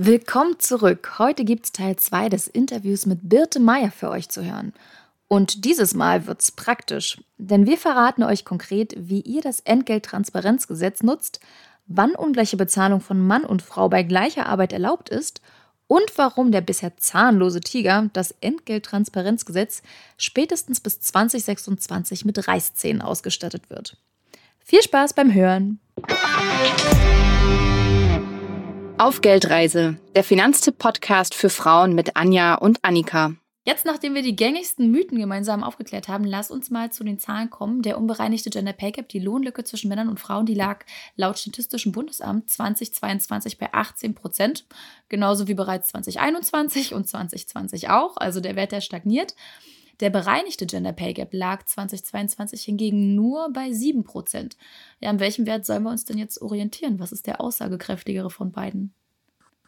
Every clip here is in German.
Willkommen zurück. Heute gibt es Teil 2 des Interviews mit Birte Meier für euch zu hören. Und dieses Mal wird's praktisch, denn wir verraten euch konkret, wie ihr das Entgelttransparenzgesetz nutzt, wann ungleiche Bezahlung von Mann und Frau bei gleicher Arbeit erlaubt ist und warum der bisher zahnlose Tiger, das Entgelttransparenzgesetz, spätestens bis 2026 mit Reißzähnen ausgestattet wird. Viel Spaß beim Hören! Auf Geldreise, der Finanztipp-Podcast für Frauen mit Anja und Annika. Jetzt, nachdem wir die gängigsten Mythen gemeinsam aufgeklärt haben, lass uns mal zu den Zahlen kommen. Der unbereinigte Gender Pay Gap, die Lohnlücke zwischen Männern und Frauen, die lag laut Statistischem Bundesamt 2022 bei 18 Prozent. Genauso wie bereits 2021 und 2020 auch. Also der Wert, der stagniert. Der bereinigte Gender Pay Gap lag 2022 hingegen nur bei 7 Prozent. Ja, an welchem Wert sollen wir uns denn jetzt orientieren? Was ist der aussagekräftigere von beiden?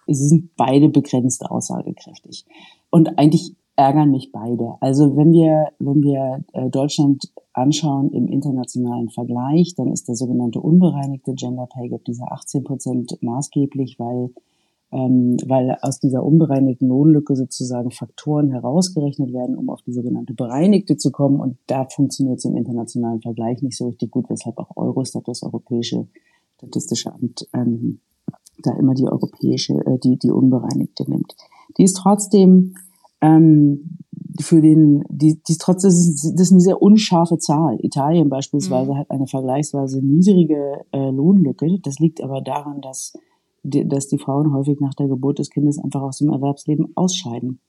Sie sind beide begrenzt aussagekräftig. Und eigentlich ärgern mich beide. Also wenn wir, wenn wir äh, Deutschland anschauen im internationalen Vergleich, dann ist der sogenannte unbereinigte Gender Pay Gap, dieser 18 Prozent maßgeblich, weil ähm, weil aus dieser unbereinigten Lohnlücke sozusagen Faktoren herausgerechnet werden, um auf die sogenannte bereinigte zu kommen. Und da funktioniert es im internationalen Vergleich nicht so richtig gut, weshalb auch Eurostat, das Europäische Statistische Amt, ähm, da immer die europäische, äh, die, die unbereinigte nimmt. Die ist trotzdem ähm, für den, die, die ist trotzdem, das ist, das ist eine sehr unscharfe Zahl. Italien beispielsweise mhm. hat eine vergleichsweise niedrige äh, Lohnlücke. Das liegt aber daran, dass dass die Frauen häufig nach der Geburt des Kindes einfach aus dem Erwerbsleben ausscheiden.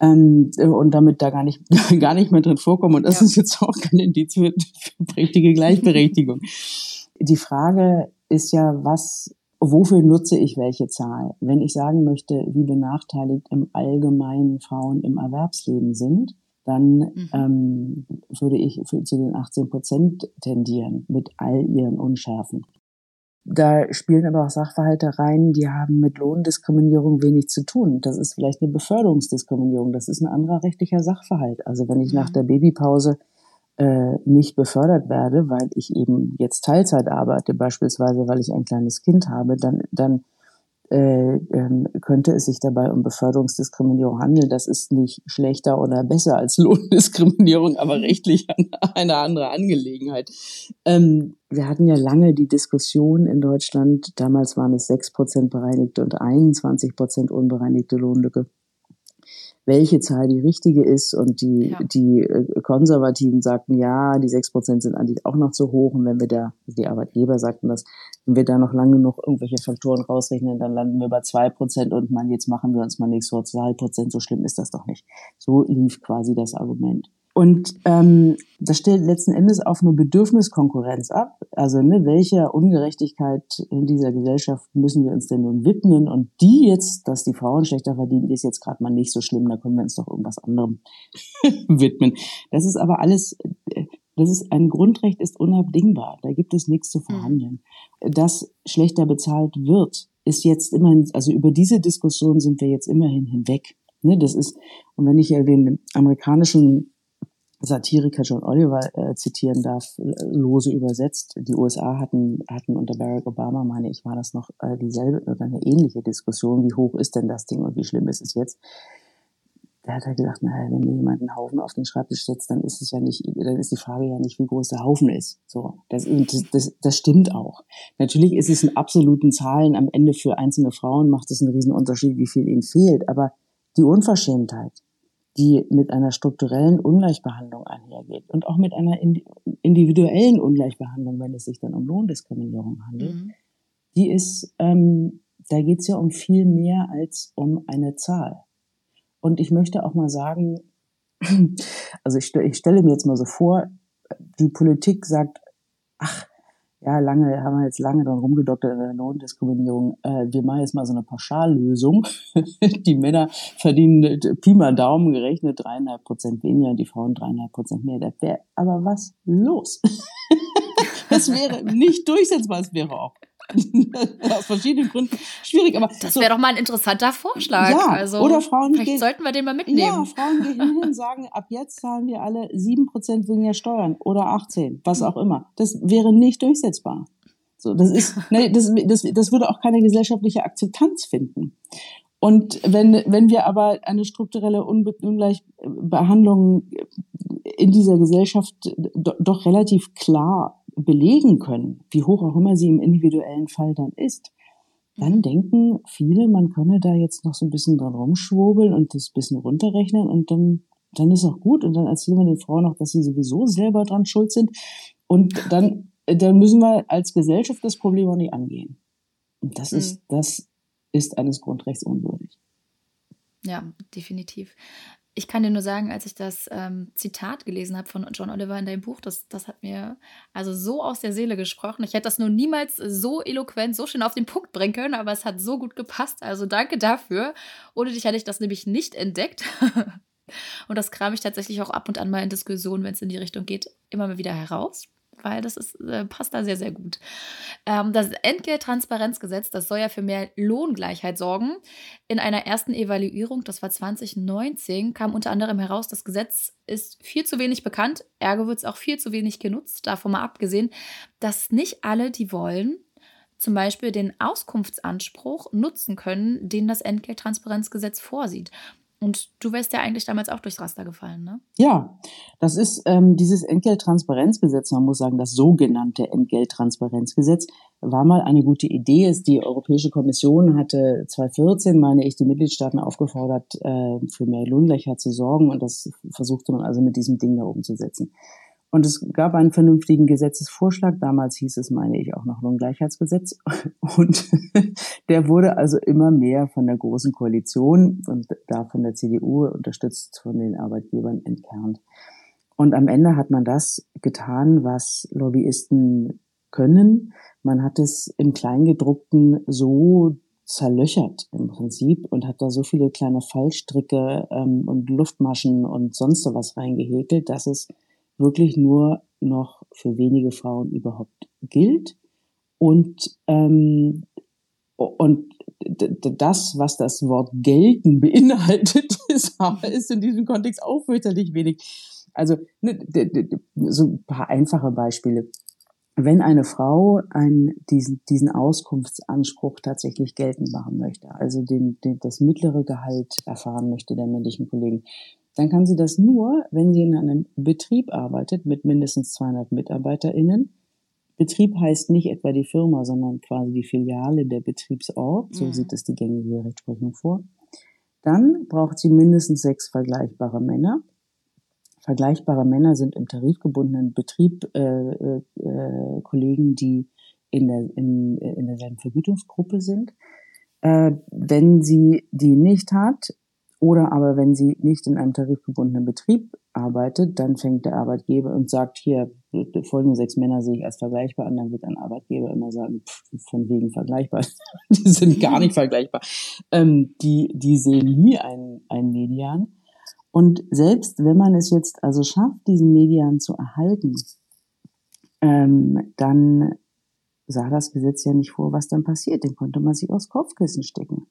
Ähm, und damit da gar nicht, gar nicht mehr drin vorkommen. Und das ja. ist jetzt auch kein Indiz für, für richtige Gleichberechtigung. die Frage ist ja, was, wofür nutze ich welche Zahl? Wenn ich sagen möchte, wie benachteiligt im Allgemeinen Frauen im Erwerbsleben sind, dann mhm. ähm, würde ich für, zu den 18 Prozent tendieren mit all ihren Unschärfen. Da spielen aber auch Sachverhalte rein, die haben mit Lohndiskriminierung wenig zu tun. Das ist vielleicht eine Beförderungsdiskriminierung. Das ist ein anderer rechtlicher Sachverhalt. Also wenn ich nach mhm. der Babypause äh, nicht befördert werde, weil ich eben jetzt Teilzeit arbeite, beispielsweise weil ich ein kleines Kind habe, dann, dann äh, ähm, könnte es sich dabei um Beförderungsdiskriminierung handeln. Das ist nicht schlechter oder besser als Lohndiskriminierung, aber rechtlich eine andere Angelegenheit. Ähm, wir hatten ja lange die Diskussion in Deutschland, damals waren es sechs Prozent bereinigte und 21 Prozent unbereinigte Lohnlücke welche Zahl die richtige ist. Und die, ja. die äh, Konservativen sagten, ja, die sechs Prozent sind eigentlich auch noch zu hoch. Und wenn wir da, die Arbeitgeber sagten das, wenn wir da noch lange noch irgendwelche Faktoren rausrechnen, dann landen wir bei zwei Prozent und man, jetzt machen wir uns mal nichts vor, zwei Prozent, so schlimm ist das doch nicht. So lief quasi das Argument. Und ähm, das stellt letzten Endes auf eine Bedürfniskonkurrenz ab. Also ne, welcher Ungerechtigkeit in dieser Gesellschaft müssen wir uns denn nun widmen? Und die jetzt, dass die Frauen schlechter verdienen, ist jetzt gerade mal nicht so schlimm. Da können wir uns doch irgendwas anderem widmen. Das ist aber alles, das ist ein Grundrecht, ist unabdingbar. Da gibt es nichts zu hm. verhandeln. Dass schlechter bezahlt wird, ist jetzt immerhin, also über diese Diskussion sind wir jetzt immerhin hinweg. Ne, das ist, und wenn ich ja den amerikanischen Satiriker John Oliver äh, zitieren darf, lose übersetzt. Die USA hatten, hatten unter Barack Obama, meine ich, war das noch äh, dieselbe oder eine ähnliche Diskussion, wie hoch ist denn das Ding und wie schlimm ist es jetzt? Da hat er gesagt, naja, wenn mir jemand einen Haufen auf den Schreibtisch setzt, dann ist es ja nicht, dann ist die Frage ja nicht, wie groß der Haufen ist. So, das, das, das stimmt auch. Natürlich ist es in absoluten Zahlen am Ende für einzelne Frauen macht es einen riesen Unterschied, wie viel ihnen fehlt. Aber die Unverschämtheit, die mit einer strukturellen Ungleichbehandlung einhergeht und auch mit einer individuellen Ungleichbehandlung, wenn es sich dann um Lohndiskriminierung handelt, mhm. die ist, ähm, da geht es ja um viel mehr als um eine Zahl. Und ich möchte auch mal sagen, also ich, ich stelle mir jetzt mal so vor, die Politik sagt, ach, ja, lange, haben wir jetzt lange dran rumgedoktert in der Lohndiskriminierung. Äh, wir machen jetzt mal so eine Pauschallösung. die Männer verdienen Pi mal Daumen gerechnet dreieinhalb Prozent weniger und die Frauen dreieinhalb Prozent mehr. Da wäre aber was los. das wäre nicht durchsetzbar, es wäre auch aus verschiedenen Gründen schwierig. Aber das wäre so, doch mal ein interessanter Vorschlag. Ja, also, oder Frauen vielleicht gehen, sollten wir den mal mitnehmen. Ja, Frauen gehen hin und sagen, ab jetzt zahlen wir alle sieben Prozent weniger Steuern oder 18, was auch immer. Das wäre nicht durchsetzbar. So, das ist, ne, das, das, das würde auch keine gesellschaftliche Akzeptanz finden. Und wenn, wenn wir aber eine strukturelle Ungleichbehandlung in dieser Gesellschaft doch relativ klar belegen können, wie hoch auch immer sie im individuellen Fall dann ist, dann mhm. denken viele, man könne da jetzt noch so ein bisschen dran rumschwurbeln und das bisschen runterrechnen und dann, dann ist auch gut und dann erzählen wir den Frauen auch, dass sie sowieso selber dran schuld sind und dann, dann müssen wir als Gesellschaft das Problem auch nicht angehen. Und das mhm. ist, das ist eines Grundrechts unwürdig. Ja, definitiv. Ich kann dir nur sagen, als ich das ähm, Zitat gelesen habe von John Oliver in deinem Buch, das, das hat mir also so aus der Seele gesprochen. Ich hätte das nur niemals so eloquent, so schön auf den Punkt bringen können, aber es hat so gut gepasst. Also danke dafür. Ohne dich hätte ich das nämlich nicht entdeckt. und das kram ich tatsächlich auch ab und an mal in Diskussionen, wenn es in die Richtung geht, immer mal wieder heraus weil das ist, äh, passt da sehr, sehr gut. Ähm, das Entgelttransparenzgesetz, das soll ja für mehr Lohngleichheit sorgen. In einer ersten Evaluierung, das war 2019, kam unter anderem heraus, das Gesetz ist viel zu wenig bekannt, ergo wird es auch viel zu wenig genutzt, davon mal abgesehen, dass nicht alle, die wollen, zum Beispiel den Auskunftsanspruch nutzen können, den das Entgelttransparenzgesetz vorsieht. Und du wärst ja eigentlich damals auch durchs Raster gefallen, ne? Ja, das ist ähm, dieses Entgelttransparenzgesetz, man muss sagen, das sogenannte Entgelttransparenzgesetz, war mal eine gute Idee. Die Europäische Kommission hatte 2014, meine ich, die Mitgliedstaaten aufgefordert, äh, für mehr Lohngleichheit zu sorgen und das versuchte man also mit diesem Ding da umzusetzen. Und es gab einen vernünftigen Gesetzesvorschlag. Damals hieß es, meine ich, auch noch Lohngleichheitsgesetz. Und der wurde also immer mehr von der Großen Koalition und da von der CDU unterstützt von den Arbeitgebern entkernt. Und am Ende hat man das getan, was Lobbyisten können. Man hat es im Kleingedruckten so zerlöchert im Prinzip und hat da so viele kleine Fallstricke ähm, und Luftmaschen und sonst was reingehäkelt, dass es wirklich nur noch für wenige Frauen überhaupt gilt. Und, ähm, und das, was das Wort gelten beinhaltet, ist, ist in diesem Kontext auch fürchterlich wenig. Also ne, so ein paar einfache Beispiele. Wenn eine Frau einen, diesen, diesen Auskunftsanspruch tatsächlich geltend machen möchte, also den, den, das mittlere Gehalt erfahren möchte der männlichen Kollegen, dann kann sie das nur, wenn sie in einem Betrieb arbeitet mit mindestens 200 MitarbeiterInnen. Betrieb heißt nicht etwa die Firma, sondern quasi die Filiale der Betriebsort. So mhm. sieht es die gängige Rechtsprechung vor. Dann braucht sie mindestens sechs vergleichbare Männer. Vergleichbare Männer sind im tarifgebundenen Betrieb äh, äh, äh Kollegen, die in, der, in, in derselben Vergütungsgruppe sind. Äh, wenn sie die nicht hat, oder aber wenn sie nicht in einem tarifgebundenen Betrieb arbeitet, dann fängt der Arbeitgeber und sagt, hier, folgende sechs Männer sehe ich als vergleichbar an, dann wird ein Arbeitgeber immer sagen, pff, von wegen vergleichbar. die sind gar nicht vergleichbar. Ähm, die, die sehen nie einen, einen Median. Und selbst wenn man es jetzt also schafft, diesen Median zu erhalten, ähm, dann sah das Gesetz ja nicht vor, was dann passiert. Den konnte man sich aufs Kopfkissen stecken.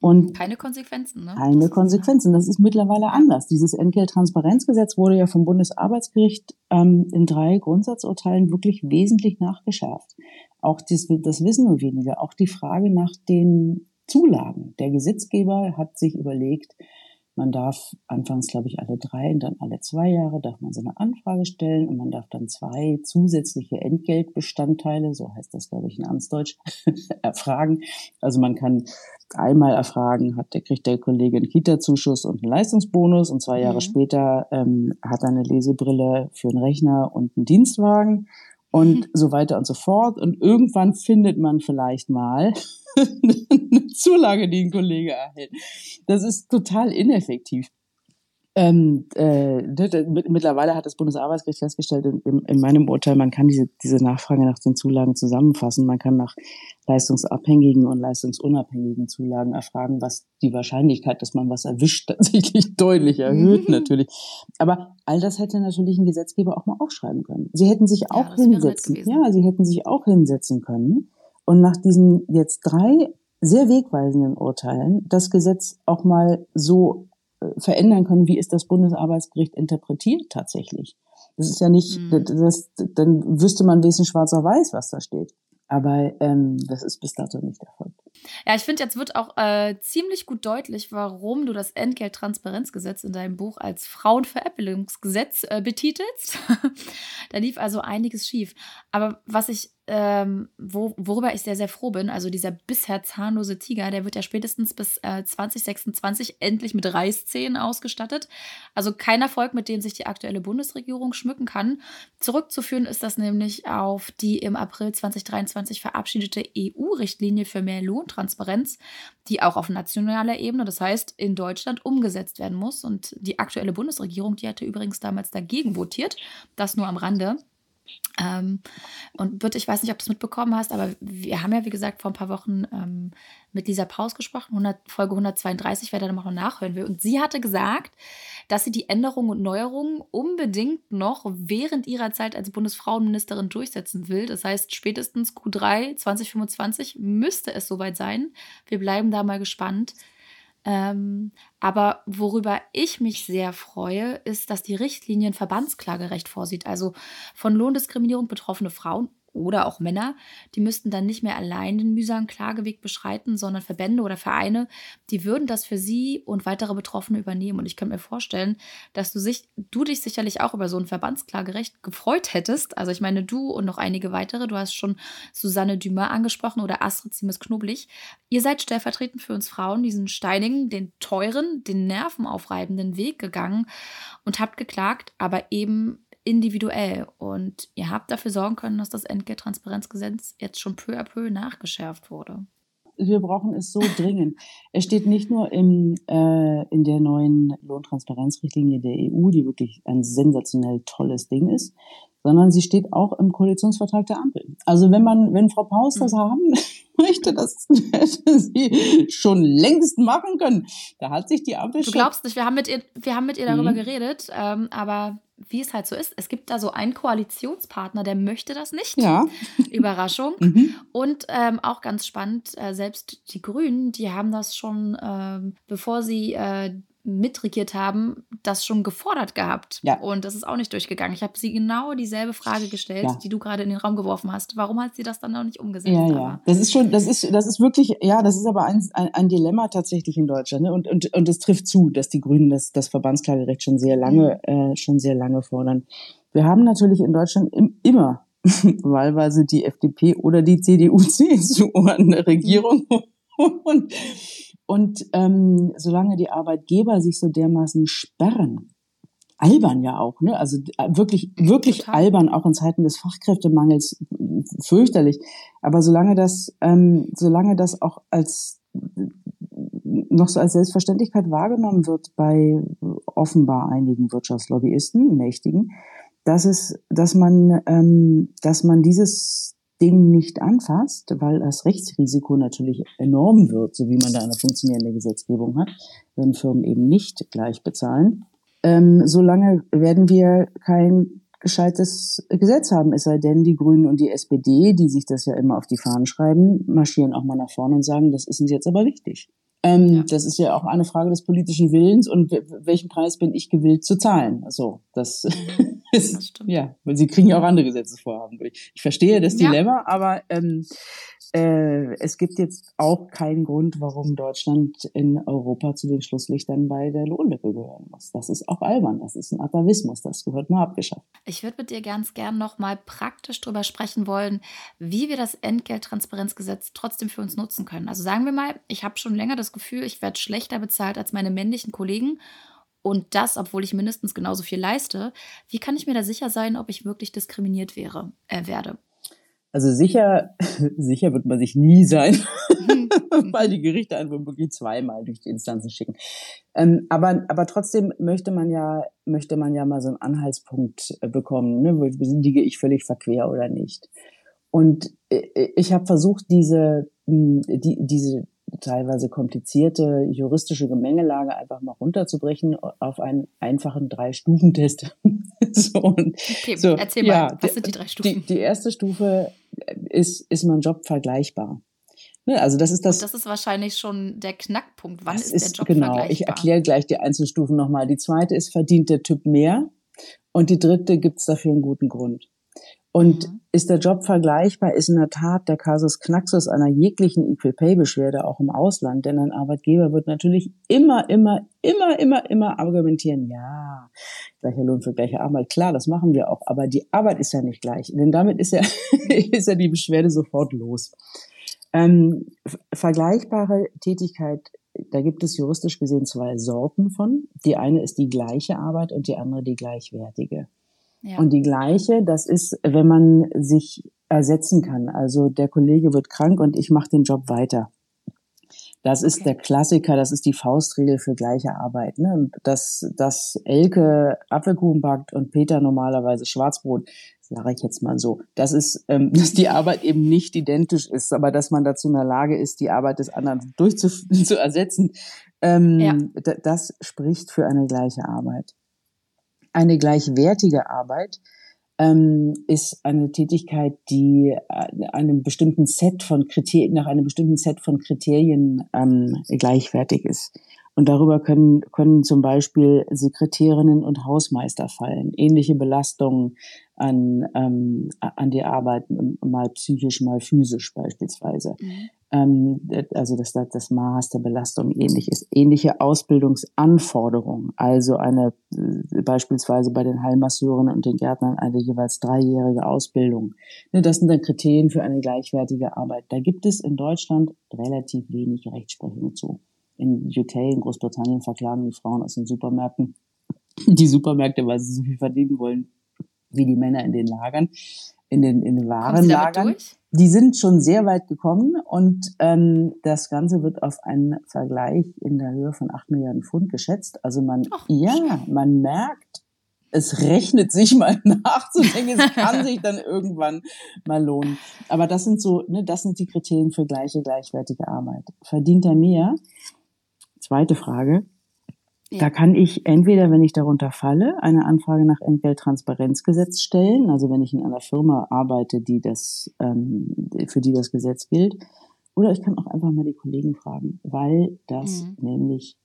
Und keine Konsequenzen, ne? Keine das Konsequenzen. Das ist mittlerweile anders. Dieses Entgelttransparenzgesetz wurde ja vom Bundesarbeitsgericht ähm, in drei Grundsatzurteilen wirklich wesentlich nachgeschärft. Auch dies, das wissen nur wenige. Auch die Frage nach den Zulagen. Der Gesetzgeber hat sich überlegt, man darf anfangs, glaube ich, alle drei und dann alle zwei Jahre darf man so eine Anfrage stellen und man darf dann zwei zusätzliche Entgeltbestandteile, so heißt das, glaube ich, in Amtsdeutsch, erfragen. Also man kann einmal erfragen, hat der kriegt der Kollege einen Kita-Zuschuss und einen Leistungsbonus und zwei Jahre mhm. später ähm, hat er eine Lesebrille für einen Rechner und einen Dienstwagen und mhm. so weiter und so fort. Und irgendwann findet man vielleicht mal eine Zulage, die ein Kollege erhält. Das ist total ineffektiv. Ähm, äh, mittlerweile hat das Bundesarbeitsgericht festgestellt, in, in, meinem Urteil, man kann diese, diese Nachfrage nach den Zulagen zusammenfassen. Man kann nach leistungsabhängigen und leistungsunabhängigen Zulagen erfragen, was die Wahrscheinlichkeit, dass man was erwischt, tatsächlich deutlich erhöht mhm. natürlich. Aber all das hätte natürlich ein Gesetzgeber auch mal aufschreiben können. Sie hätten sich auch ja, hinsetzen, ja, sie hätten sich auch hinsetzen können und nach diesen jetzt drei sehr wegweisenden Urteilen das Gesetz auch mal so verändern können, wie es das Bundesarbeitsgericht interpretiert tatsächlich. Das ist ja nicht, mhm. das, dann wüsste man wenigstens schwarz auf weiß, was da steht. Aber ähm, das ist bis dato nicht erfolgt. Ja, ich finde, jetzt wird auch äh, ziemlich gut deutlich, warum du das Entgelttransparenzgesetz in deinem Buch als Frauenveräppelungsgesetz äh, betitelst. da lief also einiges schief. Aber was ich ähm, wo, worüber ich sehr, sehr froh bin. Also dieser bisher zahnlose Tiger, der wird ja spätestens bis äh, 2026 endlich mit Reißzähnen ausgestattet. Also kein Erfolg, mit dem sich die aktuelle Bundesregierung schmücken kann. Zurückzuführen ist das nämlich auf die im April 2023 verabschiedete EU-Richtlinie für mehr Lohntransparenz, die auch auf nationaler Ebene, das heißt in Deutschland, umgesetzt werden muss. Und die aktuelle Bundesregierung, die hatte übrigens damals dagegen votiert. Das nur am Rande. Ähm, und Birte, ich weiß nicht, ob du es mitbekommen hast, aber wir haben ja, wie gesagt, vor ein paar Wochen ähm, mit Lisa Paus gesprochen, 100, Folge 132, wer da noch nachhören will. Und sie hatte gesagt, dass sie die Änderungen und Neuerungen unbedingt noch während ihrer Zeit als Bundesfrauenministerin durchsetzen will. Das heißt, spätestens Q3 2025 müsste es soweit sein. Wir bleiben da mal gespannt. Ähm, aber worüber ich mich sehr freue, ist, dass die Richtlinie ein Verbandsklagerecht vorsieht. Also von Lohndiskriminierung betroffene Frauen oder auch Männer, die müssten dann nicht mehr allein den mühsamen Klageweg beschreiten, sondern Verbände oder Vereine, die würden das für sie und weitere Betroffene übernehmen. Und ich kann mir vorstellen, dass du, sich, du dich sicherlich auch über so ein Verbandsklagerecht gefreut hättest. Also ich meine, du und noch einige weitere, du hast schon Susanne Dumas angesprochen oder Astrid Siemes-Knoblich. Ihr seid stellvertretend für uns Frauen diesen steinigen, den teuren, den nervenaufreibenden Weg gegangen und habt geklagt, aber eben individuell. Und ihr habt dafür sorgen können, dass das Entgelttransparenzgesetz jetzt schon peu à peu nachgeschärft wurde. Wir brauchen es so dringend. Es steht nicht nur im, äh, in der neuen Lohntransparenzrichtlinie der EU, die wirklich ein sensationell tolles Ding ist, sondern sie steht auch im Koalitionsvertrag der Ampel. Also wenn man, wenn Frau Paus das mhm. haben möchte, das hätte sie schon längst machen können. Da hat sich die Ampel Du glaubst nicht, wir haben mit ihr, wir haben mit ihr darüber mhm. geredet, ähm, aber wie es halt so ist, es gibt da so einen Koalitionspartner, der möchte das nicht. Ja. Überraschung. Mhm. Und ähm, auch ganz spannend, äh, selbst die Grünen, die haben das schon, ähm, bevor sie äh, mitregiert haben, das schon gefordert gehabt. Ja. Und das ist auch nicht durchgegangen. Ich habe sie genau dieselbe Frage gestellt, ja. die du gerade in den Raum geworfen hast. Warum hat sie das dann noch nicht umgesetzt? Ja, ja. Das ist schon, das ist, das ist wirklich, ja, das ist aber ein, ein, ein Dilemma tatsächlich in Deutschland. Ne? Und, und, und es trifft zu, dass die Grünen das, das Verbandsklagerecht schon sehr lange, mhm. äh, schon sehr lange fordern. Wir haben natürlich in Deutschland im, immer wahlweise die FDP oder die CDU, CSU an der Regierung. Mhm. Und und ähm, solange die Arbeitgeber sich so dermaßen sperren, albern ja auch, ne? Also äh, wirklich, wirklich Total. albern, auch in Zeiten des Fachkräftemangels fürchterlich. Aber solange das, ähm, solange das auch als noch so als Selbstverständlichkeit wahrgenommen wird bei offenbar einigen Wirtschaftslobbyisten, Mächtigen, dass es, dass man, ähm, dass man dieses Ding nicht anfasst, weil das Rechtsrisiko natürlich enorm wird, so wie man da eine funktionierende Gesetzgebung hat, wenn Firmen eben nicht gleich bezahlen. Ähm, solange werden wir kein gescheites Gesetz haben, es sei denn, die Grünen und die SPD, die sich das ja immer auf die Fahnen schreiben, marschieren auch mal nach vorne und sagen, das ist uns jetzt aber wichtig. Ähm, ja. Das ist ja auch eine Frage des politischen Willens und welchen Preis bin ich gewillt zu zahlen. Also das. ist, das stimmt. ja, weil sie kriegen ja auch andere Gesetzesvorhaben durch. Ich verstehe das Dilemma, ja. aber ähm, äh, es gibt jetzt auch keinen Grund, warum Deutschland in Europa zu den Schlusslichtern bei der Lohnlücke gehören muss. Das ist auch albern, das ist ein Atavismus, das gehört mal abgeschafft. Ich würde mit dir ganz gern noch mal praktisch darüber sprechen wollen, wie wir das Entgelttransparenzgesetz trotzdem für uns nutzen können. Also sagen wir mal, ich habe schon länger das Gefühl, ich werde schlechter bezahlt als meine männlichen Kollegen und das, obwohl ich mindestens genauso viel leiste. Wie kann ich mir da sicher sein, ob ich wirklich diskriminiert wäre, äh, werde? Also sicher, sicher wird man sich nie sein, weil die Gerichte einen wirklich zweimal durch die Instanzen schicken. Ähm, aber, aber trotzdem möchte man ja, möchte man ja mal so einen Anhaltspunkt äh, bekommen, ne? liege ich völlig verquer oder nicht. Und äh, ich habe versucht, diese, die, diese teilweise komplizierte juristische Gemengelage einfach mal runterzubrechen auf einen einfachen Drei-Stufen-Test. so, okay, so, erzähl ja, mal, was sind die drei Stufen? Die, die erste Stufe ist, ist mein Job vergleichbar? Ne, also das ist das. Und das ist wahrscheinlich schon der Knackpunkt. Wann ist, ist der Job genau, vergleichbar? Ich erkläre gleich die Einzelstufen nochmal. Die zweite ist, verdient der Typ mehr? Und die dritte, gibt es dafür einen guten Grund? Und mhm. ist der Job vergleichbar, ist in der Tat der Kasus Knaxus einer jeglichen Equal Pay Beschwerde auch im Ausland, denn ein Arbeitgeber wird natürlich immer, immer, immer, immer, immer argumentieren, ja, gleicher Lohn für gleiche Arbeit, klar, das machen wir auch, aber die Arbeit ist ja nicht gleich, denn damit ist ja, ist ja die Beschwerde sofort los. Ähm, vergleichbare Tätigkeit, da gibt es juristisch gesehen zwei Sorten von. Die eine ist die gleiche Arbeit und die andere die gleichwertige. Ja. Und die gleiche, das ist, wenn man sich ersetzen kann. Also der Kollege wird krank und ich mache den Job weiter. Das ist okay. der Klassiker, das ist die Faustregel für gleiche Arbeit. Ne? Und dass, dass Elke Apfelkuchen backt und Peter normalerweise Schwarzbrot, sage ich jetzt mal so, das ist, ähm, dass die Arbeit eben nicht identisch ist, aber dass man dazu in der Lage ist, die Arbeit des anderen durchzu ersetzen, ähm, ja. das spricht für eine gleiche Arbeit. Eine gleichwertige Arbeit ähm, ist eine Tätigkeit, die äh, einem bestimmten Set von Kriterien, nach einem bestimmten Set von Kriterien ähm, gleichwertig ist. Und darüber können, können zum Beispiel Sekretärinnen und Hausmeister fallen. Ähnliche Belastungen an, ähm, an die Arbeit, mal psychisch, mal physisch beispielsweise. Mhm also dass das, das Maß der Belastung ähnlich ist. Ähnliche Ausbildungsanforderungen, also eine äh, beispielsweise bei den Heilmasseuren und den Gärtnern eine jeweils dreijährige Ausbildung. Ne, das sind dann Kriterien für eine gleichwertige Arbeit. Da gibt es in Deutschland relativ wenig Rechtsprechung zu. In UK, in Großbritannien verklagen die Frauen aus den Supermärkten die Supermärkte, weil sie so viel verdienen wollen wie die Männer in den Lagern, in den, in den Warenlagern die sind schon sehr weit gekommen und ähm, das Ganze wird auf einen Vergleich in der Höhe von 8 Milliarden Pfund geschätzt. Also man, Ach, ja, man merkt, es rechnet sich mal nachzudenken, es kann sich dann irgendwann mal lohnen. Aber das sind so, ne, das sind die Kriterien für gleiche, gleichwertige Arbeit. Verdient er mehr? Zweite Frage. Da kann ich entweder, wenn ich darunter falle, eine Anfrage nach Entgelttransparenzgesetz stellen, also wenn ich in einer Firma arbeite, die das, ähm, für die das Gesetz gilt, oder ich kann auch einfach mal die Kollegen fragen, weil das mhm. nämlich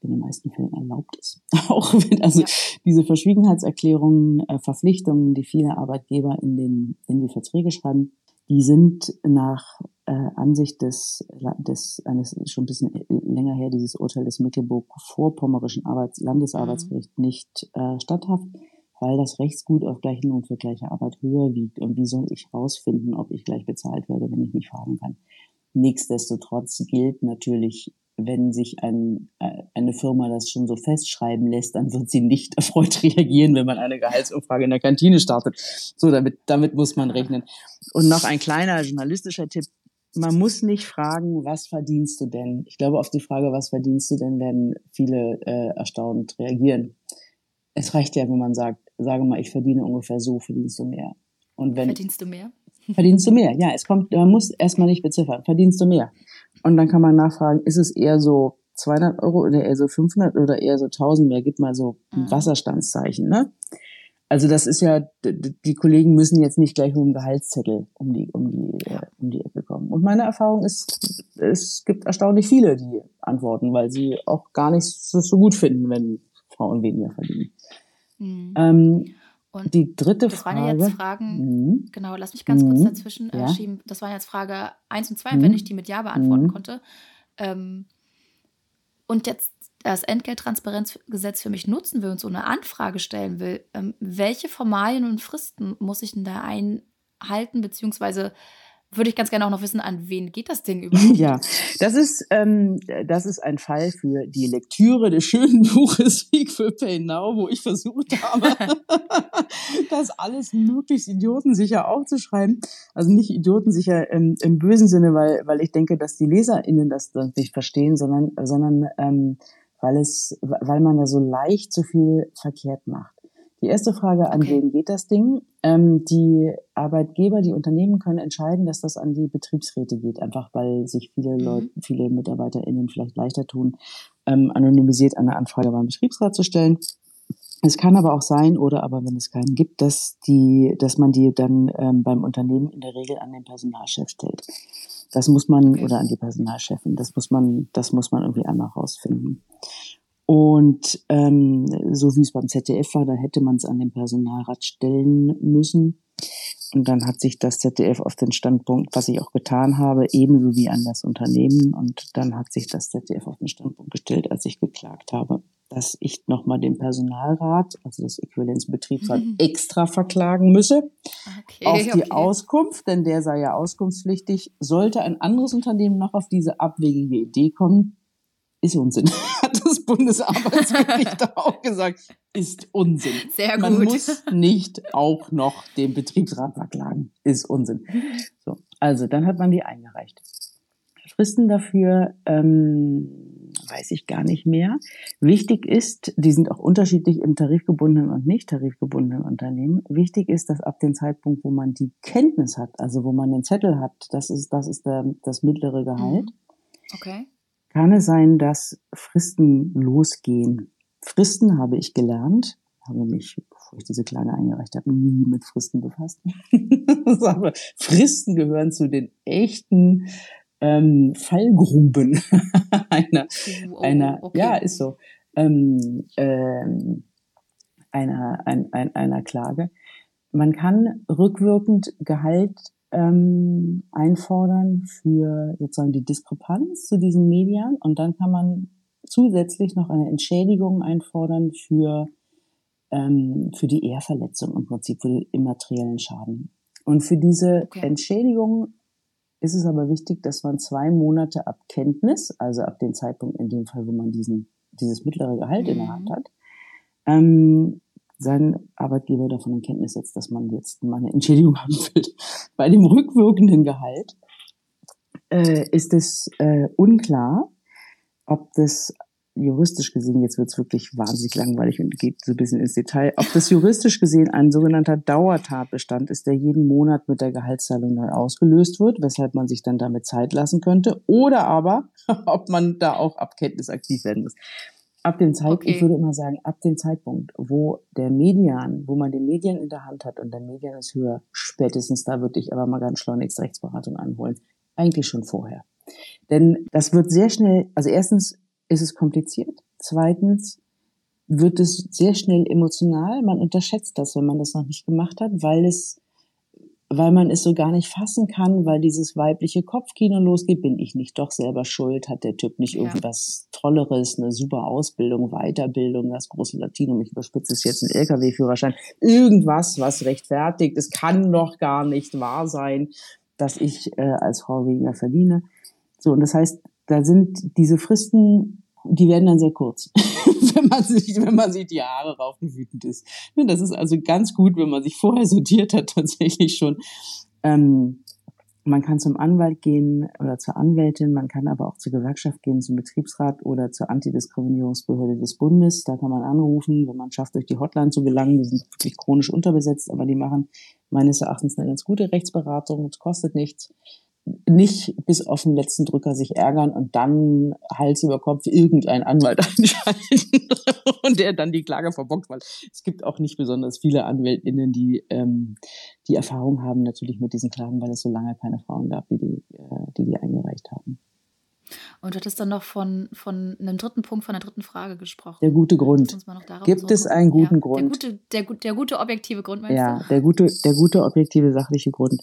in den meisten Fällen erlaubt ist. Auch wenn also ja. diese Verschwiegenheitserklärungen, äh, Verpflichtungen, die viele Arbeitgeber in, den, in die Verträge schreiben, die sind nach äh, Ansicht des, des eines schon ein bisschen länger her dieses Urteil des Mecklenburg-Vorpommerischen Arbeits Landesarbeitsgericht mhm. nicht äh, statthaft, weil das Rechtsgut auf gleichen Lohn für gleiche Arbeit höher wiegt. Und wie soll ich rausfinden, ob ich gleich bezahlt werde, wenn ich nicht fragen kann? Nichtsdestotrotz gilt natürlich wenn sich ein, äh, eine Firma das schon so festschreiben lässt, dann wird sie nicht erfreut reagieren, wenn man eine Gehaltsumfrage in der Kantine startet. So, damit, damit muss man rechnen. Und noch ein kleiner journalistischer Tipp. Man muss nicht fragen, was verdienst du denn? Ich glaube, auf die Frage, was verdienst du denn, werden viele äh, erstaunt reagieren. Es reicht ja, wenn man sagt, sage mal, ich verdiene ungefähr so, verdienst du mehr. Und wenn, verdienst du mehr? Verdienst du mehr? Ja, es kommt, man muss erstmal nicht beziffern. Verdienst du mehr? Und dann kann man nachfragen, ist es eher so 200 Euro oder eher so 500 oder eher so 1000 mehr? Gib mal so ein mhm. Wasserstandszeichen, ne? Also das ist ja, die Kollegen müssen jetzt nicht gleich mit dem Gehaltszettel um die, um die, äh, um die Ecke kommen. Und meine Erfahrung ist, es gibt erstaunlich viele, die antworten, weil sie auch gar nicht so, so gut finden, wenn Frauen weniger verdienen. Mhm. Ähm, und die dritte das Frage. Das waren ja jetzt Fragen, mhm. genau, lass mich ganz kurz mhm. dazwischen äh, ja. schieben. Das waren jetzt Frage 1 und 2, mhm. wenn ich die mit Ja beantworten mhm. konnte. Ähm, und jetzt das Entgelttransparenzgesetz für mich nutzen will und so eine Anfrage stellen will, ähm, welche Formalien und Fristen muss ich denn da einhalten, beziehungsweise würde ich ganz gerne auch noch wissen, an wen geht das Ding überhaupt? Ja, das ist, ähm, das ist ein Fall für die Lektüre des schönen Buches Sieg für Pay Now, wo ich versucht habe, das alles möglichst idiotensicher aufzuschreiben. Also nicht idiotensicher im, im bösen Sinne, weil, weil ich denke, dass die LeserInnen das nicht verstehen, sondern, sondern ähm, weil es, weil man da so leicht so viel verkehrt macht. Die erste Frage, an okay. wen geht das Ding? Ähm, die Arbeitgeber, die Unternehmen können entscheiden, dass das an die Betriebsräte geht, einfach weil sich viele mhm. Leute, viele MitarbeiterInnen vielleicht leichter tun, ähm, anonymisiert eine Anfrage beim Betriebsrat zu stellen. Es kann aber auch sein, oder aber wenn es keinen gibt, dass die, dass man die dann ähm, beim Unternehmen in der Regel an den Personalchef stellt. Das muss man, okay. oder an die Personalchefin, das muss man, das muss man irgendwie einmal rausfinden. Und ähm, so wie es beim ZDF war, da hätte man es an den Personalrat stellen müssen. Und dann hat sich das ZDF auf den Standpunkt, was ich auch getan habe, ebenso wie an das Unternehmen. Und dann hat sich das ZDF auf den Standpunkt gestellt, als ich geklagt habe, dass ich nochmal den Personalrat, also das Äquivalenzbetriebsrat, mhm. extra verklagen müsse okay, auf die okay. Auskunft, denn der sei ja auskunftspflichtig. Sollte ein anderes Unternehmen noch auf diese abwegige Idee kommen, ist Unsinn. Hat das Bundesarbeitsgericht auch gesagt, ist Unsinn. Sehr gut. Man muss nicht auch noch den Betriebsrat verklagen. Ist Unsinn. So, also dann hat man die eingereicht. Fristen dafür ähm, weiß ich gar nicht mehr. Wichtig ist, die sind auch unterschiedlich im tarifgebundenen und nicht tarifgebundenen Unternehmen. Wichtig ist, dass ab dem Zeitpunkt, wo man die Kenntnis hat, also wo man den Zettel hat, das ist das ist der, das mittlere Gehalt. Mhm. Okay kann es sein, dass Fristen losgehen. Fristen habe ich gelernt, habe mich, bevor ich diese Klage eingereicht habe, nie mit Fristen befasst. Fristen gehören zu den echten ähm, Fallgruben einer, oh, einer okay. ja, ist so, ähm, ähm, einer, ein, ein, einer Klage. Man kann rückwirkend Gehalt ähm, einfordern für sozusagen die Diskrepanz zu diesen Medien und dann kann man zusätzlich noch eine Entschädigung einfordern für, ähm, für die Ehrverletzung im Prinzip, für den immateriellen Schaden. Und für diese okay. Entschädigung ist es aber wichtig, dass man zwei Monate ab Kenntnis, also ab dem Zeitpunkt in dem Fall, wo man diesen, dieses mittlere Gehalt mhm. in der Hand hat, ähm, sein Arbeitgeber davon in Kenntnis setzt, dass man jetzt mal eine Entschädigung haben will. Bei dem rückwirkenden Gehalt äh, ist es äh, unklar, ob das juristisch gesehen, jetzt wird es wirklich wahnsinnig langweilig und geht so ein bisschen ins Detail, ob das juristisch gesehen ein sogenannter Dauertatbestand ist, der jeden Monat mit der Gehaltszahlung neu ausgelöst wird, weshalb man sich dann damit Zeit lassen könnte, oder aber, ob man da auch ab Kenntnis aktiv werden muss. Ab dem Zeitpunkt, okay. ich würde immer sagen, ab dem Zeitpunkt, wo der Median, wo man den Medien in der Hand hat und der Median ist höher, spätestens da würde ich aber mal ganz schleunigst Rechtsberatung anholen. Eigentlich schon vorher. Denn das wird sehr schnell, also erstens ist es kompliziert. Zweitens wird es sehr schnell emotional. Man unterschätzt das, wenn man das noch nicht gemacht hat, weil es weil man es so gar nicht fassen kann, weil dieses weibliche Kopfkino losgeht, bin ich nicht doch selber schuld, hat der Typ nicht irgendwas ja. Tolleres, eine super Ausbildung, Weiterbildung, das große Latinum, ich überspitze es jetzt, ein LKW-Führerschein, irgendwas, was rechtfertigt, es kann doch gar nicht wahr sein, dass ich äh, als Frau weniger verdiene. So, und das heißt, da sind diese Fristen die werden dann sehr kurz, wenn man sich, wenn man sich die Haare rauft und ist. Das ist also ganz gut, wenn man sich vorher sortiert hat, tatsächlich schon. Ähm, man kann zum Anwalt gehen oder zur Anwältin, man kann aber auch zur Gewerkschaft gehen, zum Betriebsrat oder zur Antidiskriminierungsbehörde des Bundes. Da kann man anrufen, wenn man schafft, durch die Hotline zu gelangen. Die sind wirklich chronisch unterbesetzt, aber die machen meines Erachtens eine ganz gute Rechtsberatung. Es kostet nichts nicht bis auf den letzten Drücker sich ärgern und dann Hals über Kopf irgendeinen Anwalt einschalten und der dann die Klage verbockt, weil es gibt auch nicht besonders viele AnwältInnen, die ähm, die Erfahrung haben natürlich mit diesen Klagen, weil es so lange keine Frauen gab, die die, äh, die, die eingereicht haben. Und du hattest dann noch von, von einem dritten Punkt, von einer dritten Frage gesprochen. Der gute Grund. Gibt es einen guten ja, Grund? Der gute, der, der gute objektive Grund, meinst ja, du? Ja, der gute, der gute objektive sachliche Grund.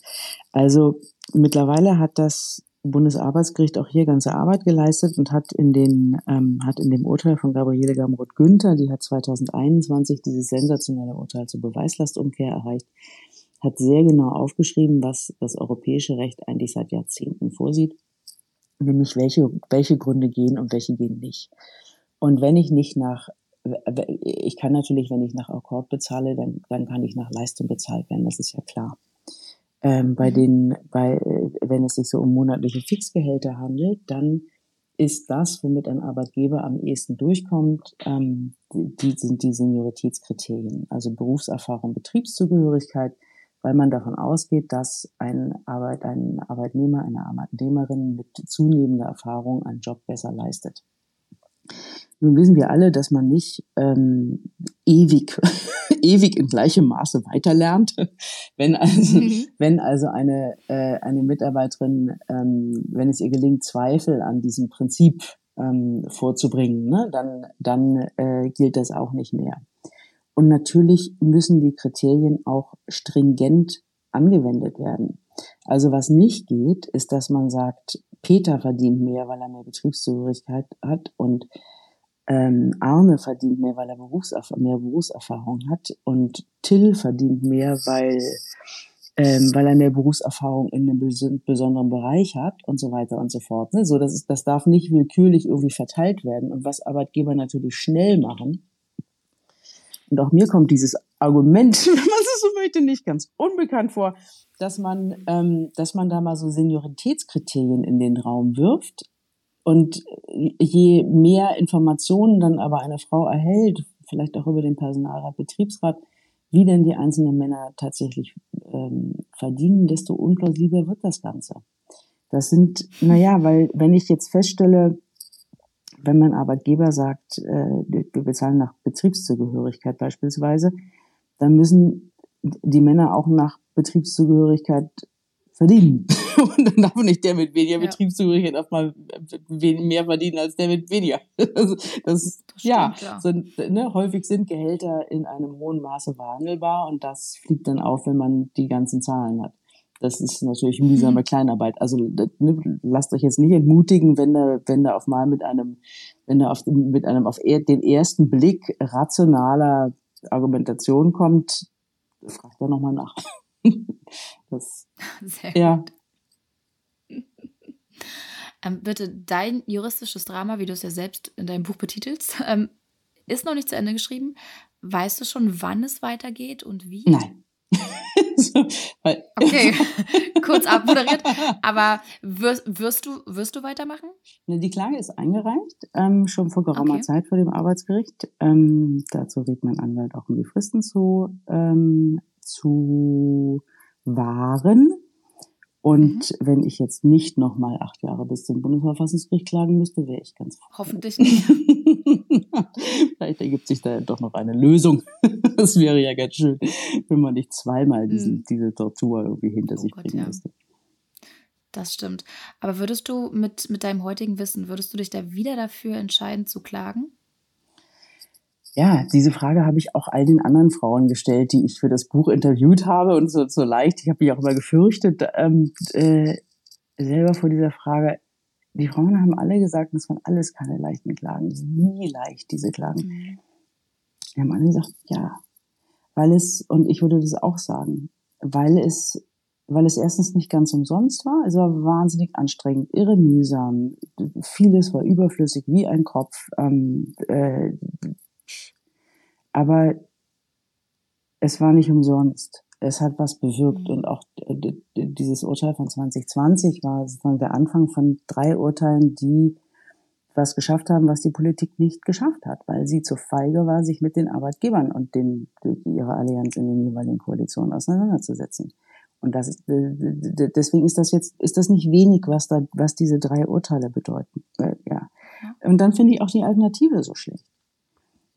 Also mittlerweile hat das Bundesarbeitsgericht auch hier ganze Arbeit geleistet und hat in den ähm, hat in dem Urteil von Gabriele Gamroth-Günther, die hat 2021 dieses sensationelle Urteil zur Beweislastumkehr erreicht, hat sehr genau aufgeschrieben, was das europäische Recht eigentlich seit Jahrzehnten vorsieht nämlich welche, welche Gründe gehen und welche gehen nicht. Und wenn ich nicht nach, ich kann natürlich, wenn ich nach Akkord bezahle, dann, dann kann ich nach Leistung bezahlt werden, das ist ja klar. Ähm, bei mhm. den, bei, wenn es sich so um monatliche Fixgehälter handelt, dann ist das, womit ein Arbeitgeber am ehesten durchkommt, ähm, die sind die Senioritätskriterien, also Berufserfahrung, Betriebszugehörigkeit, weil man davon ausgeht, dass ein, Arbeit, ein Arbeitnehmer, eine Arbeitnehmerin mit zunehmender Erfahrung einen Job besser leistet. Nun wissen wir alle, dass man nicht ähm, ewig, ewig in gleichem Maße weiterlernt. Wenn also, mhm. wenn also eine, äh, eine Mitarbeiterin, ähm, wenn es ihr gelingt, Zweifel an diesem Prinzip ähm, vorzubringen, ne, dann, dann äh, gilt das auch nicht mehr. Und natürlich müssen die Kriterien auch stringent angewendet werden. Also was nicht geht, ist, dass man sagt, Peter verdient mehr, weil er mehr Betriebszugehörigkeit hat und ähm, Arne verdient mehr, weil er Berufserf mehr Berufserfahrung hat und Till verdient mehr, weil ähm, weil er mehr Berufserfahrung in einem bes besonderen Bereich hat und so weiter und so fort. Ne? So, das, ist, das darf nicht willkürlich irgendwie verteilt werden. Und was Arbeitgeber natürlich schnell machen, und auch mir kommt dieses Argument, wenn man es so möchte, nicht ganz unbekannt vor, dass man, ähm, dass man da mal so Senioritätskriterien in den Raum wirft. Und je mehr Informationen dann aber eine Frau erhält, vielleicht auch über den Personalrat, Betriebsrat, wie denn die einzelnen Männer tatsächlich ähm, verdienen, desto unplausibler wird das Ganze. Das sind, naja, weil wenn ich jetzt feststelle, wenn mein Arbeitgeber sagt, äh, wir bezahlen nach Betriebszugehörigkeit beispielsweise, dann müssen die Männer auch nach Betriebszugehörigkeit verdienen. Und dann darf nicht der mit weniger ja. Betriebszugehörigkeit auch mal mehr verdienen als der mit weniger. Das, das, das stimmt, ja, ja. So, ne, häufig sind Gehälter in einem hohen Maße verhandelbar und das fliegt dann auf, wenn man die ganzen Zahlen hat. Das ist natürlich mühsame mhm. Kleinarbeit. Also ne, lasst euch jetzt nicht entmutigen, wenn da, wenn da auf mal mit einem, wenn da auf, mit einem auf den ersten Blick rationaler Argumentation kommt, fragt da nochmal nach. das, Sehr ja. gut. Ähm, bitte, dein juristisches Drama, wie du es ja selbst in deinem Buch betitelst, ähm, ist noch nicht zu Ende geschrieben. Weißt du schon, wann es weitergeht und wie? Nein. okay, kurz abmoderiert. Aber wirst, wirst, du, wirst du weitermachen? Ne, die Klage ist eingereicht, ähm, schon vor geraumer okay. Zeit vor dem Arbeitsgericht. Ähm, dazu rät mein Anwalt auch, um die Fristen zu, ähm, zu wahren. Und mhm. wenn ich jetzt nicht nochmal acht Jahre bis zum Bundesverfassungsgericht klagen müsste, wäre ich ganz froh. Hoffentlich nicht. Vielleicht ergibt sich da doch noch eine Lösung. Das wäre ja ganz schön, wenn man nicht zweimal diesen, mhm. diese Tortur irgendwie hinter oh sich Gott, bringen ja. müsste. Das stimmt. Aber würdest du mit, mit deinem heutigen Wissen, würdest du dich da wieder dafür entscheiden zu klagen? Ja, diese Frage habe ich auch all den anderen Frauen gestellt, die ich für das Buch interviewt habe und so, so leicht. Ich habe mich auch immer gefürchtet, ähm, äh, selber vor dieser Frage. Die Frauen haben alle gesagt, das waren alles keine leichten Klagen, nie leicht, diese Klagen. Mhm. Die haben alle gesagt, ja, weil es, und ich würde das auch sagen, weil es, weil es erstens nicht ganz umsonst war, es war wahnsinnig anstrengend, irre mühsam, vieles war überflüssig wie ein Kopf, ähm, äh, aber es war nicht umsonst. Es hat was bewirkt mhm. und auch dieses Urteil von 2020 war sozusagen der Anfang von drei Urteilen, die was geschafft haben, was die Politik nicht geschafft hat, weil sie zu feige war, sich mit den Arbeitgebern und den, ihrer Allianz in den jeweiligen Koalitionen auseinanderzusetzen. Und das ist, deswegen ist das jetzt, ist das nicht wenig, was da, was diese drei Urteile bedeuten. Äh, ja. Und dann finde ich auch die Alternative so schlecht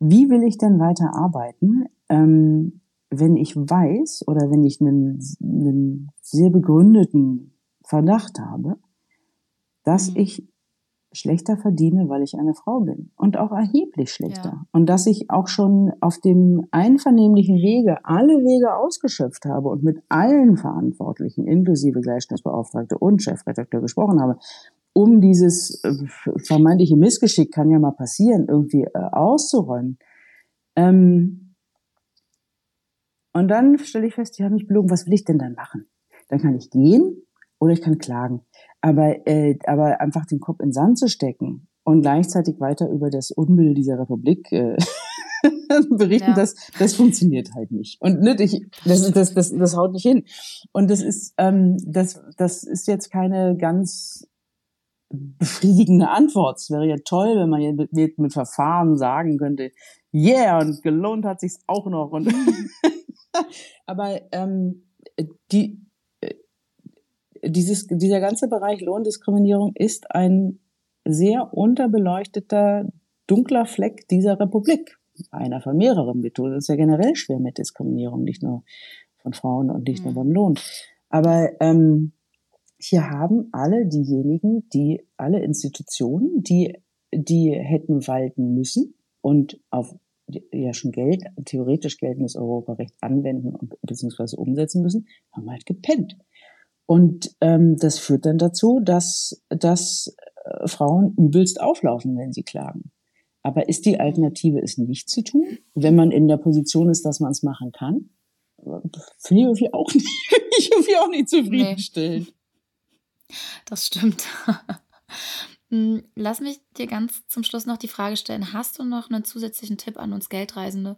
wie will ich denn weiter arbeiten, ähm, wenn ich weiß oder wenn ich einen, einen sehr begründeten Verdacht habe, dass mhm. ich schlechter verdiene, weil ich eine Frau bin und auch erheblich schlechter. Ja. Und dass ich auch schon auf dem einvernehmlichen Wege alle Wege ausgeschöpft habe und mit allen Verantwortlichen, inklusive Gleichstellungsbeauftragte und Chefredakteur gesprochen habe, um dieses äh, vermeintliche Missgeschick kann ja mal passieren, irgendwie äh, auszuräumen. Ähm, und dann stelle ich fest, die haben mich belogen, was will ich denn dann machen? Dann kann ich gehen oder ich kann klagen. Aber, äh, aber einfach den Kopf in den Sand zu stecken und gleichzeitig weiter über das Unbill dieser Republik äh, berichten, ja. das, das funktioniert halt nicht. Und nicht, ich, das, das, das, das haut nicht hin. Und das ist, ähm, das, das ist jetzt keine ganz befriedigende Antwort. Es wäre ja toll, wenn man jetzt mit, mit Verfahren sagen könnte, yeah, und gelohnt hat sich's auch noch. Und aber ähm, die, äh, dieses, dieser ganze Bereich Lohndiskriminierung ist ein sehr unterbeleuchteter, dunkler Fleck dieser Republik. Einer von mehreren Methoden. Es ist ja generell schwer mit Diskriminierung, nicht nur von Frauen und nicht nur mhm. beim Lohn. Aber ähm, hier haben alle diejenigen, die alle Institutionen, die, die hätten walten müssen und auf ja schon Geld, theoretisch geltendes Europarecht anwenden und beziehungsweise umsetzen müssen, haben halt gepennt. Und ähm, das führt dann dazu, dass, dass äh, Frauen übelst auflaufen, wenn sie klagen. Aber ist die Alternative, es nicht zu tun, wenn man in der Position ist, dass man es machen kann? Finde ich irgendwie auch nicht, ich irgendwie auch nicht zufriedenstellend. Nee. Das stimmt. Hm, lass mich dir ganz zum Schluss noch die Frage stellen: Hast du noch einen zusätzlichen Tipp an uns Geldreisende,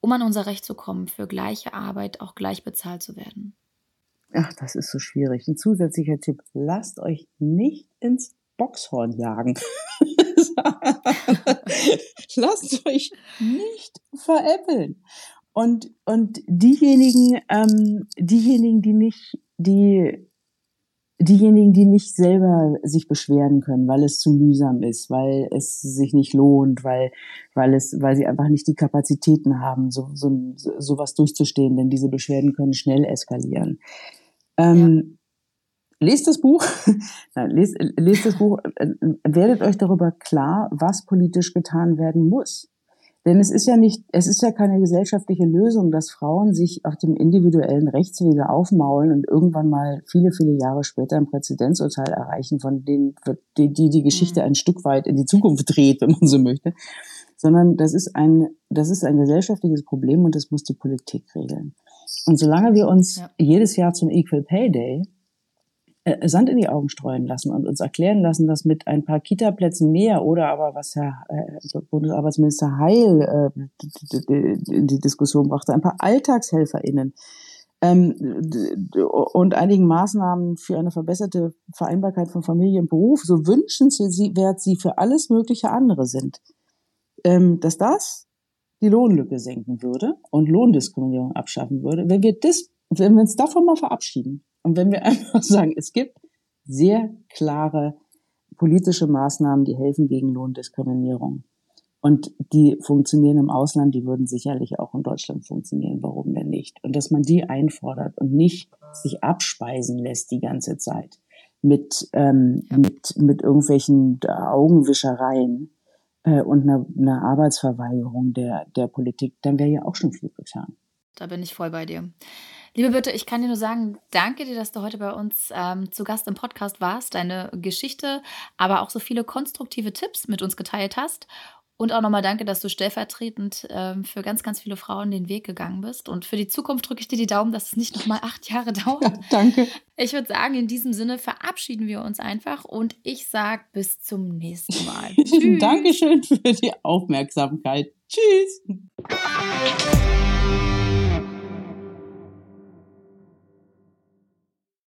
um an unser Recht zu kommen, für gleiche Arbeit auch gleich bezahlt zu werden? Ach, das ist so schwierig. Ein zusätzlicher Tipp: Lasst euch nicht ins Boxhorn jagen. Lasst euch nicht veräppeln. Und, und diejenigen, ähm, diejenigen, die nicht, die diejenigen, die nicht selber sich beschweren können, weil es zu mühsam ist, weil es sich nicht lohnt, weil, weil es, weil sie einfach nicht die Kapazitäten haben, so, so, sowas durchzustehen, denn diese Beschwerden können schnell eskalieren. Ähm, ja. Lest das Buch, Nein, lest, lest das Buch, äh, werdet euch darüber klar, was politisch getan werden muss. Denn es ist ja nicht, es ist ja keine gesellschaftliche Lösung, dass Frauen sich auf dem individuellen Rechtswege aufmaulen und irgendwann mal viele, viele Jahre später ein Präzedenzurteil erreichen, von denen die die, die Geschichte mhm. ein Stück weit in die Zukunft dreht, wenn man so möchte. Sondern das ist ein, das ist ein gesellschaftliches Problem und das muss die Politik regeln. Und solange wir uns ja. jedes Jahr zum Equal Pay Day Sand in die Augen streuen lassen und uns erklären lassen, dass mit ein paar Kita-Plätzen mehr oder aber was Herr äh, Bundesarbeitsminister Heil äh, in die Diskussion brachte, ein paar AlltagshelferInnen ähm, und einigen Maßnahmen für eine verbesserte Vereinbarkeit von Familie und Beruf so wünschenswert sie für alles mögliche andere sind. Ähm, dass das die Lohnlücke senken würde und Lohndiskriminierung abschaffen würde, wenn wir das, wenn wir uns davon mal verabschieden und wenn wir einfach sagen, es gibt sehr klare politische Maßnahmen, die helfen gegen Lohndiskriminierung. Und die funktionieren im Ausland, die würden sicherlich auch in Deutschland funktionieren. Warum denn nicht? Und dass man die einfordert und nicht sich abspeisen lässt die ganze Zeit mit, ähm, mit, mit irgendwelchen Augenwischereien äh, und einer, einer Arbeitsverweigerung der, der Politik, dann wäre ja auch schon viel getan. Da bin ich voll bei dir. Liebe Birte, ich kann dir nur sagen, danke dir, dass du heute bei uns ähm, zu Gast im Podcast warst, deine Geschichte, aber auch so viele konstruktive Tipps mit uns geteilt hast. Und auch nochmal danke, dass du stellvertretend ähm, für ganz, ganz viele Frauen den Weg gegangen bist. Und für die Zukunft drücke ich dir die Daumen, dass es nicht nochmal acht Jahre dauert. Ja, danke. Ich würde sagen, in diesem Sinne verabschieden wir uns einfach und ich sage bis zum nächsten Mal. Tschüss. Dankeschön für die Aufmerksamkeit. Tschüss.